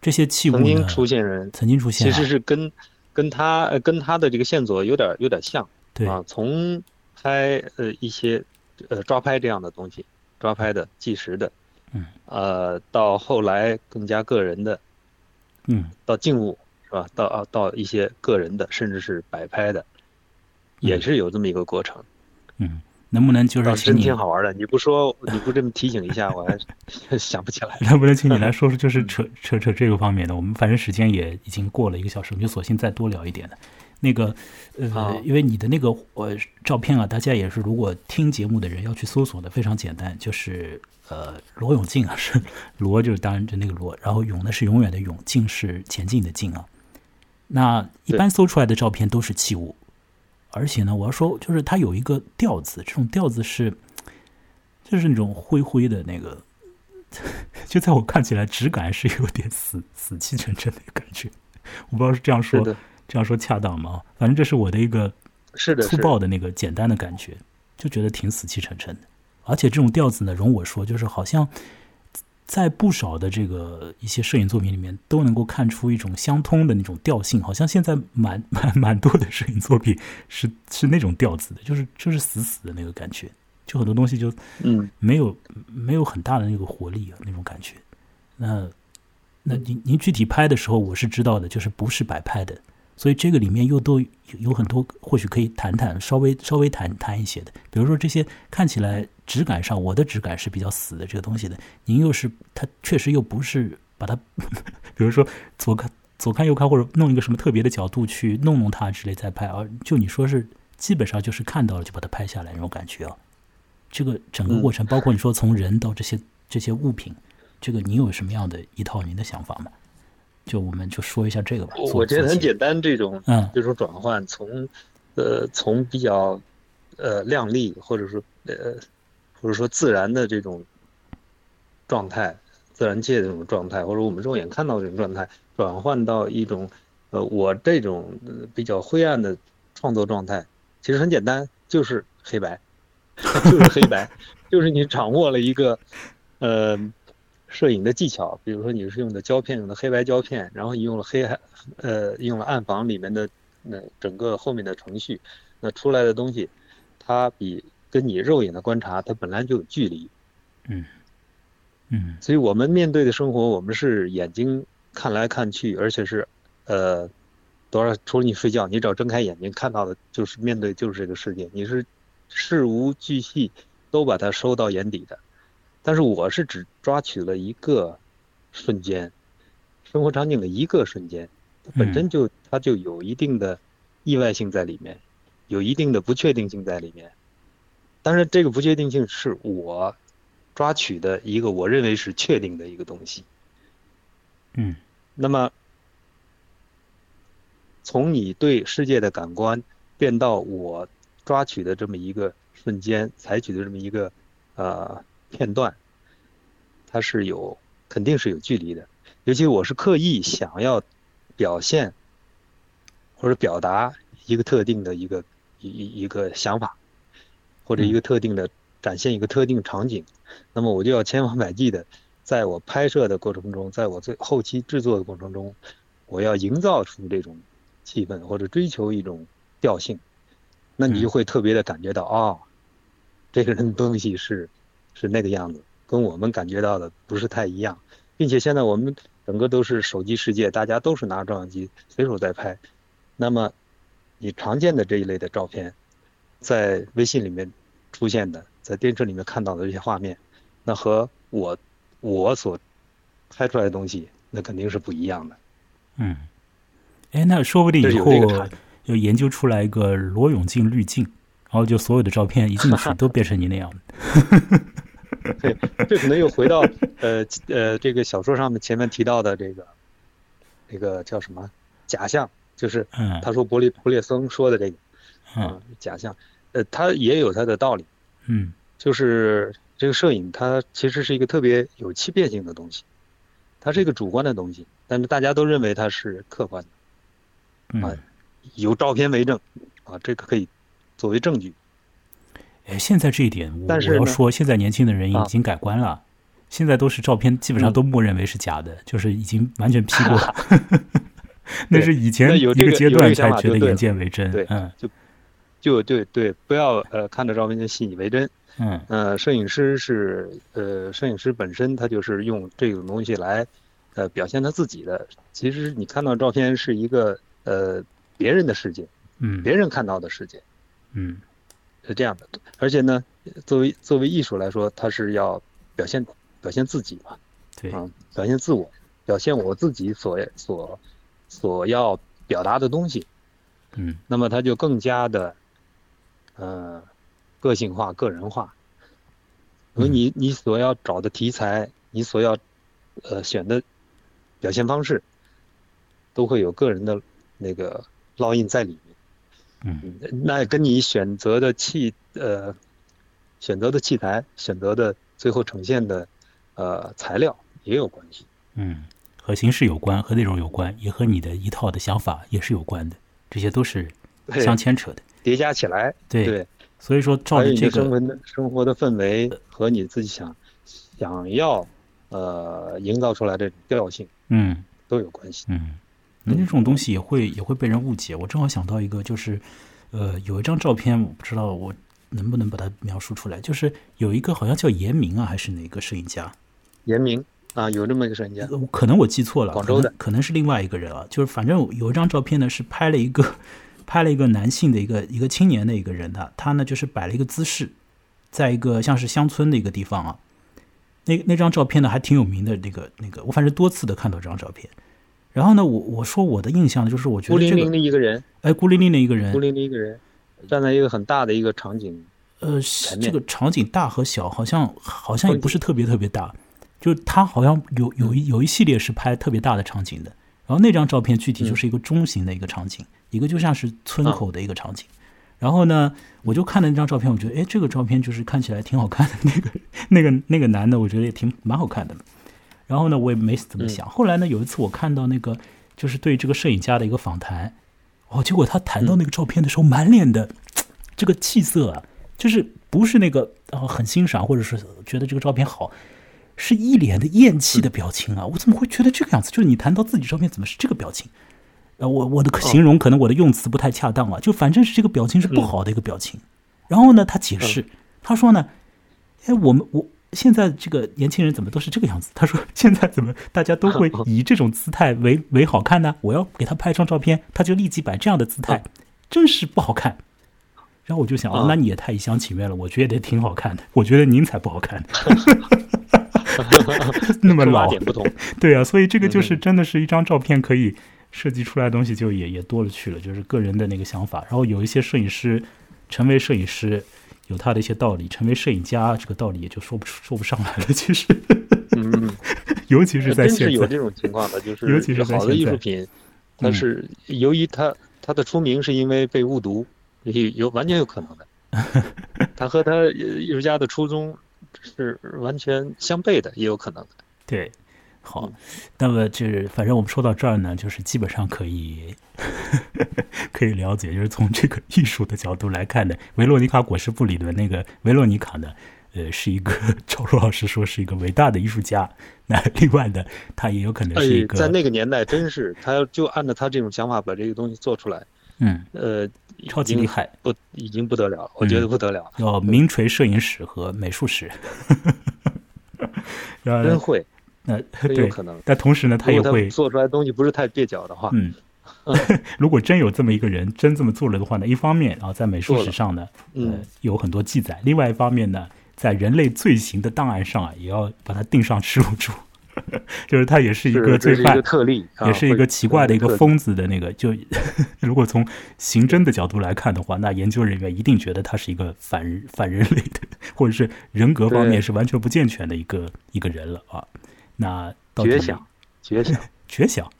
[SPEAKER 1] 这些器物
[SPEAKER 2] 曾经出现人，
[SPEAKER 1] 曾经出现，
[SPEAKER 2] 其实是跟跟他跟他的这个线索有点有点像，
[SPEAKER 1] 对
[SPEAKER 2] 啊，从拍呃一些呃抓拍这样的东西，抓拍的计时的。
[SPEAKER 1] 嗯，
[SPEAKER 2] 呃，到后来更加个人的，
[SPEAKER 1] 嗯，
[SPEAKER 2] 到静物是吧？到啊，到一些个人的，甚至是摆拍的，也是有这么一个过程。
[SPEAKER 1] 嗯，能不能就是
[SPEAKER 2] 真挺好玩的？你不说，你不这么提醒一下，我还 想不起来。
[SPEAKER 1] 能不能请你来说说，就是扯 扯扯这个方面的？我们反正时间也已经过了一个小时，我们就索性再多聊一点的。那个，呃，因为你的那个呃照片啊，大家也是如果听节目的人要去搜索的，非常简单，就是呃罗永进啊，是 罗就是当然就那个罗，然后永呢是永远的永，进是前进的进啊。那一般搜出来的照片都是器物，而且呢，我要说就是它有一个调子，这种调子是就是那种灰灰的那个，就在我看起来质感是有点死死气沉沉的感觉，我不知道是这样说。这样说恰当吗？反正这是我的一个
[SPEAKER 2] 是的
[SPEAKER 1] 粗暴的那个简单的感觉，就觉得挺死气沉沉的。而且这种调子呢，容我说，就是好像在不少的这个一些摄影作品里面都能够看出一种相通的那种调性。好像现在蛮 蛮蛮多的摄影作品是是那种调子的，就是就是死死的那个感觉，就很多东西就
[SPEAKER 2] 嗯
[SPEAKER 1] 没有没有很大的那个活力啊那种感觉。那那您您具体拍的时候，我是知道的，就是不是摆拍的。所以这个里面又都有很多，或许可以谈谈，稍微稍微谈谈一些的。比如说这些看起来质感上，我的质感是比较死的这个东西的，您又是它确实又不是把它，比如说左看左看右看，或者弄一个什么特别的角度去弄弄它之类再拍，而就你说是基本上就是看到了就把它拍下来那种感觉啊。这个整个过程，包括你说从人到这些这些物品，这个你有什么样的一套您的想法吗？就我们就说一下这个吧。
[SPEAKER 2] 我觉得很简单，这种
[SPEAKER 1] 嗯，
[SPEAKER 2] 这种转换从呃从比较呃靓丽或者说呃或者说自然的这种状态，自然界的这种状态，或者我们肉眼看到的这种状态，转换到一种呃我这种比较灰暗的创作状态，其实很简单，就是黑白，就是黑白，就是你掌握了一个呃。摄影的技巧，比如说你是用的胶片，用的黑白胶片，然后你用了黑暗，呃，用了暗房里面的那整个后面的程序，那出来的东西，它比跟你肉眼的观察，它本来就有距离，
[SPEAKER 1] 嗯，嗯，
[SPEAKER 2] 所以我们面对的生活，我们是眼睛看来看去，而且是，呃，多少除了你睡觉，你只要睁开眼睛看到的，就是面对就是这个世界，你是事无巨细都把它收到眼底的。但是我是只抓取了一个瞬间，生活场景的一个瞬间，它本身就它就有一定的意外性在里面，有一定的不确定性在里面。但是这个不确定性是我抓取的一个我认为是确定的一个东西。
[SPEAKER 1] 嗯，
[SPEAKER 2] 那么从你对世界的感官变到我抓取的这么一个瞬间，采取的这么一个呃。片段，它是有肯定是有距离的，尤其我是刻意想要表现或者表达一个特定的一个一一个想法，或者一个特定的展现一个特定场景，那么我就要千方百计的在我拍摄的过程中，在我最后期制作的过程中，我要营造出这种气氛或者追求一种调性，那你就会特别的感觉到啊，这个人的东西是。是那个样子，跟我们感觉到的不是太一样，并且现在我们整个都是手机世界，大家都是拿照相机随手在拍。那么，你常见的这一类的照片，在微信里面出现的，在电视里面看到的这些画面，那和我我所拍出来的东西，那肯定是不一样的。
[SPEAKER 1] 嗯，哎，那说不定以后有研究出来一个罗永静滤镜。然后就所有的照片一进去都变成你那样。的，
[SPEAKER 2] 对，这可能又回到呃呃这个小说上面前面提到的这个，这个叫什么假象，就是他说伯利普列松说的这个，
[SPEAKER 1] 嗯，
[SPEAKER 2] 假象，呃，他也有他的道理，
[SPEAKER 1] 嗯，
[SPEAKER 2] 就是这个摄影它其实是一个特别有欺骗性的东西，它是一个主观的东西，但是大家都认为它是客观的，啊，有照片为证，啊，这个可以。作为证据，
[SPEAKER 1] 哎，现在这一点，我我要说，现在年轻的人已经改观了。现在都是照片，基本上都默认为是假的，就是已经完全 P 过了。那是以前一
[SPEAKER 2] 个
[SPEAKER 1] 阶段才觉得眼见为真。
[SPEAKER 2] 对，
[SPEAKER 1] 嗯，
[SPEAKER 2] 就就对对，不要呃看着照片就信以为真。
[SPEAKER 1] 嗯，
[SPEAKER 2] 呃，摄影师是呃，摄影师本身他就是用这种东西来呃表现他自己的。其实你看到照片是一个呃别人的世界，
[SPEAKER 1] 嗯，
[SPEAKER 2] 别人看到的世界。
[SPEAKER 1] 嗯，
[SPEAKER 2] 是这样的，而且呢，作为作为艺术来说，它是要表现表现自己嘛，
[SPEAKER 1] 对，
[SPEAKER 2] 啊，表现自我，表现我自己所所所要表达的东西，
[SPEAKER 1] 嗯，
[SPEAKER 2] 那么它就更加的，呃，个性化、个人化，因为你你所要找的题材，你所要呃选的表现方式，都会有个人的那个烙印在里面。
[SPEAKER 1] 嗯，
[SPEAKER 2] 那跟你选择的器呃，选择的器材，选择的最后呈现的呃材料也有关系。
[SPEAKER 1] 嗯，和形式有关，和内容有关，也和你的一套的想法也是有关的，这些都是相牵扯的，
[SPEAKER 2] 叠加起来。
[SPEAKER 1] 对
[SPEAKER 2] 对，
[SPEAKER 1] 所以说照着这个
[SPEAKER 2] 生活的生活的氛围和你自己想想要呃营造出来的调性，
[SPEAKER 1] 嗯，
[SPEAKER 2] 都有关系。
[SPEAKER 1] 嗯。那这种东西也会也会被人误解。我正好想到一个，就是，呃，有一张照片，我不知道我能不能把它描述出来。就是有一个好像叫严明啊，还是哪个摄影家？
[SPEAKER 2] 严明啊，有这么一个摄影家。
[SPEAKER 1] 可能我记错了，
[SPEAKER 2] 广州的，
[SPEAKER 1] 可能是另外一个人啊。就是反正有一张照片呢，是拍了一个拍了一个男性的一个一个青年的一个人的，他呢就是摆了一个姿势，在一个像是乡村的一个地方啊。那那张照片呢还挺有名的，那个那个我反正多次的看到这张照片。然后呢，我我说我的印象，就是我觉得孤
[SPEAKER 2] 零零的一个人，
[SPEAKER 1] 哎，孤零零的一个人，
[SPEAKER 2] 孤零零一个人，站在一个很大的一个场景，
[SPEAKER 1] 呃，这个场景大和小好像好像也不是特别特别大，就是他好像有有一有一系列是拍特别大的场景的，然后那张照片具体就是一个中型的一个场景，一个就像是村口的一个场景。然后呢，我就看了那张照片，我觉得哎，这个照片就是看起来挺好看的。那个那个那个男的，我觉得也挺蛮好看的。然后呢，我也没怎么想。后来呢，有一次我看到那个就是对这个摄影家的一个访谈，哦，结果他谈到那个照片的时候，满脸的这个气色啊，就是不是那个啊很欣赏，或者是觉得这个照片好，是一脸的厌弃的表情啊！我怎么会觉得这个样子？就是你谈到自己照片，怎么是这个表情？呃，我我的形容可能我的用词不太恰当啊，就反正是这个表情是不好的一个表情。然后呢，他解释，他说呢，哎，我们我。现在这个年轻人怎么都是这个样子？他说：“ 现在怎么大家都会 以这种姿态为为好看呢？我要给他拍张照片，他就立即摆这样的姿态，真是不好看。”然后我就想：“哦，那你也太一厢情愿了。我觉得挺好看的，我觉得您才不好看。那么老
[SPEAKER 2] 点不同，
[SPEAKER 1] 对啊，所以这个就是真的是一张照片可以设计出来的东西，就也也多了去了，就是个人的那个想法。然后有一些摄影师成为摄影师。”有他的一些道理，成为摄影家这个道理也就说不说不上来了。其实，
[SPEAKER 2] 嗯，
[SPEAKER 1] 尤其是在现在，
[SPEAKER 2] 有这种情况的，就是
[SPEAKER 1] 尤其是
[SPEAKER 2] 好的艺术品，它是由于它它的出名是因为被误读，有有完全有可能的。他和他艺术家的初衷是完全相悖的，也有可能的。
[SPEAKER 1] 对。好，那么就是反正我们说到这儿呢，就是基本上可以 可以了解，就是从这个艺术的角度来看的，维罗尼卡果实布里的那个维罗尼卡呢，呃，是一个赵璐老师说是一个伟大的艺术家。那另外的，他也有可能是一个
[SPEAKER 2] 在那个年代，真是他就按照他这种想法把这个东西做出来，
[SPEAKER 1] 嗯，
[SPEAKER 2] 呃，
[SPEAKER 1] 超级厉害，
[SPEAKER 2] 不已经不得了，我觉得不得了，
[SPEAKER 1] 要名垂摄影史和美术史，
[SPEAKER 2] 真会。
[SPEAKER 1] 那对，但同时呢，他也会
[SPEAKER 2] 做出来东西不是太蹩脚的话。
[SPEAKER 1] 嗯，如果真有这么一个人真这么做了的话呢，一方面啊，在美术史上呢，呃，有很多记载；另外一方面呢，在人类罪行的档案上啊，也要把它定上耻辱柱。就是他也是一个罪犯，
[SPEAKER 2] 特例，
[SPEAKER 1] 也是一个奇怪的一个疯子的那个。就 如果从刑侦的角度来看的话，那研究人员一定觉得他是一个反反人类的，或者是人格方面是完全不健全的一个一个人了啊。那
[SPEAKER 2] 绝响，绝响，
[SPEAKER 1] 绝响，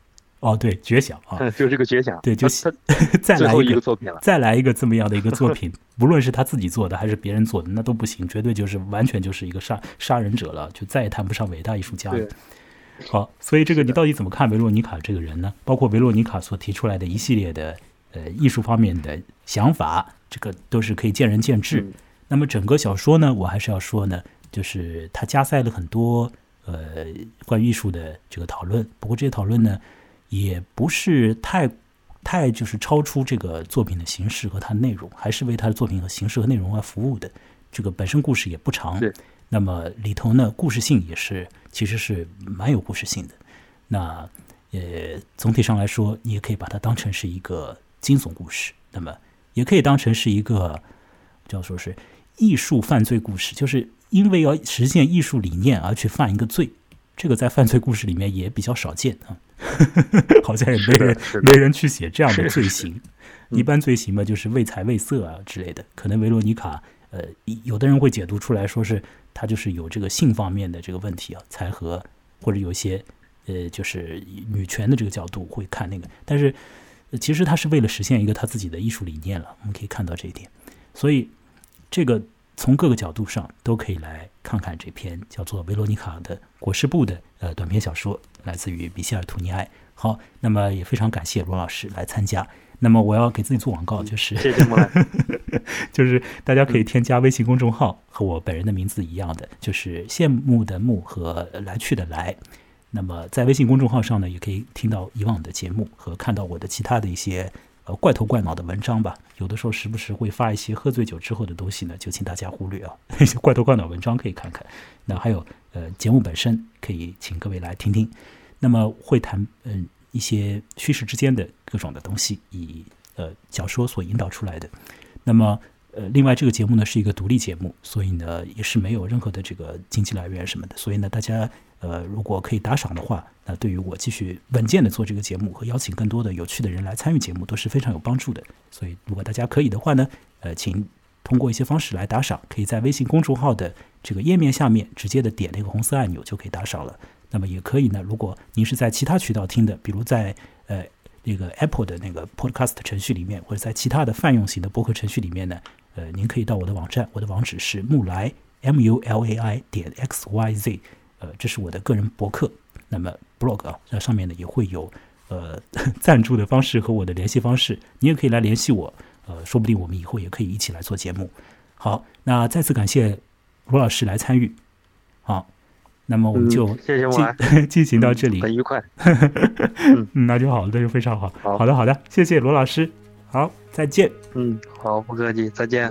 [SPEAKER 1] 哦，对，绝响啊，
[SPEAKER 2] 就是个绝响，
[SPEAKER 1] 对，就 再来一个作品了，再来一个这么样的一个作 品，无论是他自己做的还是别人做的，那都不行，绝对就是完全就是一个杀杀人者了，就再也谈不上伟大艺术家了。好，所以这个你到底怎么看维罗妮卡这个人呢？包括维罗妮卡所提出来的一系列的呃艺术方面的想法，这个都是可以见仁见智。那么整个小说呢，我还是要说呢，就是他加塞了很多。呃，关于艺术的这个讨论，不过这些讨论呢，也不是太太就是超出这个作品的形式和它的内容，还是为他的作品和形式和内容而服务的。这个本身故事也不长，那么里头呢，故事性也是其实是蛮有故事性的。那呃，总体上来说，你也可以把它当成是一个惊悚故事，那么也可以当成是一个叫说是艺术犯罪故事，就是。因为要实现艺术理念而去犯一个罪，这个在犯罪故事里面也比较少见啊，好像也没人没人去写这样的罪行。一般罪行嘛，就是为财为色啊之类的。可能维罗妮卡，呃，有的人会解读出来说是他就是有这个性方面的这个问题啊，才和或者有些呃，就是女权的这个角度会看那个。但是其实他是为了实现一个他自己的艺术理念了，我们可以看到这一点。所以这个。从各个角度上都可以来看看这篇叫做《维罗妮卡》的国事部的呃短篇小说，来自于米歇尔·图尼埃。好，那么也非常感谢罗老师来参加。那么我要给自己做广告，就是
[SPEAKER 2] 谢谢
[SPEAKER 1] 就是大家可以添加微信公众号，和我本人的名字一样的，就是羡慕的慕和来去的来。那么在微信公众号上呢，也可以听到以往的节目和看到我的其他的一些。呃，怪头怪脑的文章吧，有的时候时不时会发一些喝醉酒之后的东西呢，就请大家忽略啊。那 些怪头怪脑文章可以看看。那还有呃，节目本身可以请各位来听听。那么会谈嗯一些叙事之间的各种的东西，以呃小说所引导出来的。那么呃，另外这个节目呢是一个独立节目，所以呢也是没有任何的这个经济来源什么的。所以呢，大家呃如果可以打赏的话。那对于我继续稳健的做这个节目和邀请更多的有趣的人来参与节目都是非常有帮助的。所以，如果大家可以的话呢，呃，请通过一些方式来打赏，可以在微信公众号的这个页面下面直接的点那个红色按钮就可以打赏了。那么也可以呢，如果您是在其他渠道听的，比如在呃那个 Apple 的那个 Podcast 程序里面，或者在其他的泛用型的播客程序里面呢，呃，您可以到我的网站，我的网址是木来 M U L A I 点 X Y Z，呃，这是我的个人博客。那么 blog 啊，那上面呢也会有呃 赞助的方式和我的联系方式，你也可以来联系我，呃，说不定我们以后也可以一起来做节目。好，那再次感谢罗老师来参与，好。那么我们就
[SPEAKER 2] 谢谢
[SPEAKER 1] 进 进行到这里，
[SPEAKER 2] 很愉快。
[SPEAKER 1] 嗯，那就好，那就非常好。好的，好的，谢谢罗老师。好，再见。
[SPEAKER 2] 嗯，好，不客气，再见。